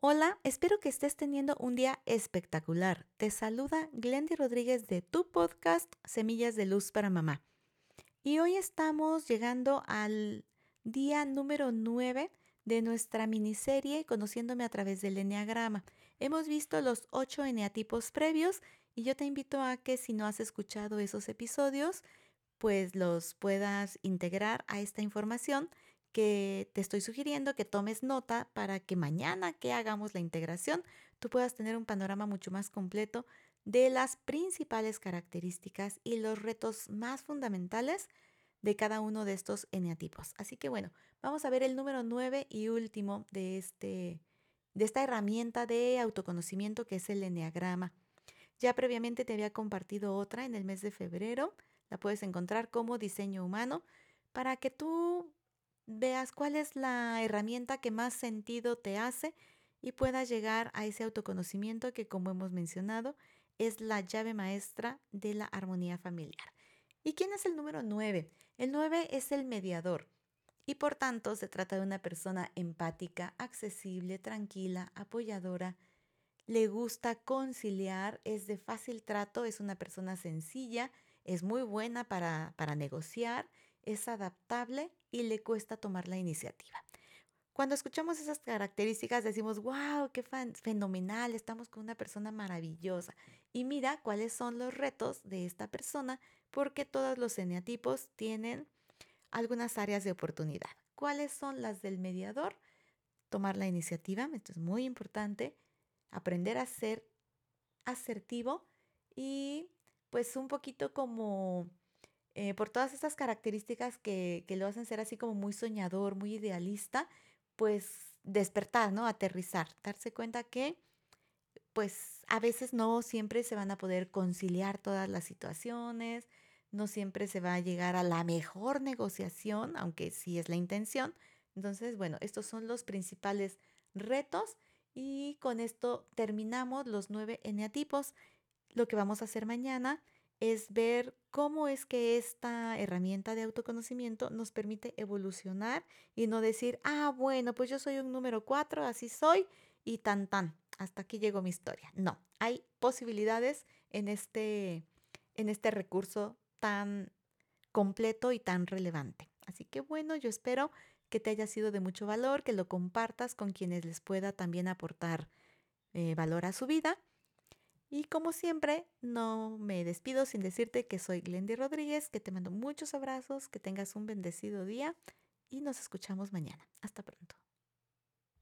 Hola, espero que estés teniendo un día espectacular. Te saluda Glendy Rodríguez de tu podcast Semillas de Luz para Mamá. Y hoy estamos llegando al día número 9 de nuestra miniserie Conociéndome a través del Enneagrama. Hemos visto los ocho eneatipos previos y yo te invito a que si no has escuchado esos episodios, pues los puedas integrar a esta información que te estoy sugiriendo que tomes nota para que mañana que hagamos la integración tú puedas tener un panorama mucho más completo de las principales características y los retos más fundamentales de cada uno de estos eneatipos. Así que bueno, vamos a ver el número 9 y último de, este, de esta herramienta de autoconocimiento que es el eneagrama. Ya previamente te había compartido otra en el mes de febrero, la puedes encontrar como diseño humano para que tú veas cuál es la herramienta que más sentido te hace y puedas llegar a ese autoconocimiento que, como hemos mencionado, es la llave maestra de la armonía familiar. ¿Y quién es el número 9? El 9 es el mediador y por tanto se trata de una persona empática, accesible, tranquila, apoyadora, le gusta conciliar, es de fácil trato, es una persona sencilla, es muy buena para, para negociar, es adaptable y le cuesta tomar la iniciativa. Cuando escuchamos esas características decimos, wow, qué fenomenal, estamos con una persona maravillosa. Y mira cuáles son los retos de esta persona, porque todos los eneatipos tienen algunas áreas de oportunidad. ¿Cuáles son las del mediador? Tomar la iniciativa, esto es muy importante, aprender a ser asertivo y pues un poquito como eh, por todas estas características que, que, lo hacen ser así como muy soñador, muy idealista, pues despertar, ¿no? Aterrizar, darse cuenta que pues a veces no siempre se van a poder conciliar todas las situaciones, no siempre se va a llegar a la mejor negociación, aunque sí es la intención. Entonces, bueno, estos son los principales retos y con esto terminamos los nueve eneatipos. Lo que vamos a hacer mañana es ver cómo es que esta herramienta de autoconocimiento nos permite evolucionar y no decir, ah, bueno, pues yo soy un número cuatro, así soy y tan tan, hasta aquí llegó mi historia. No, hay posibilidades en este, en este recurso tan completo y tan relevante. Así que bueno, yo espero que te haya sido de mucho valor, que lo compartas con quienes les pueda también aportar eh, valor a su vida y como siempre, no me despido sin decirte que soy Glendy Rodríguez, que te mando muchos abrazos, que tengas un bendecido día y nos escuchamos mañana. Hasta pronto.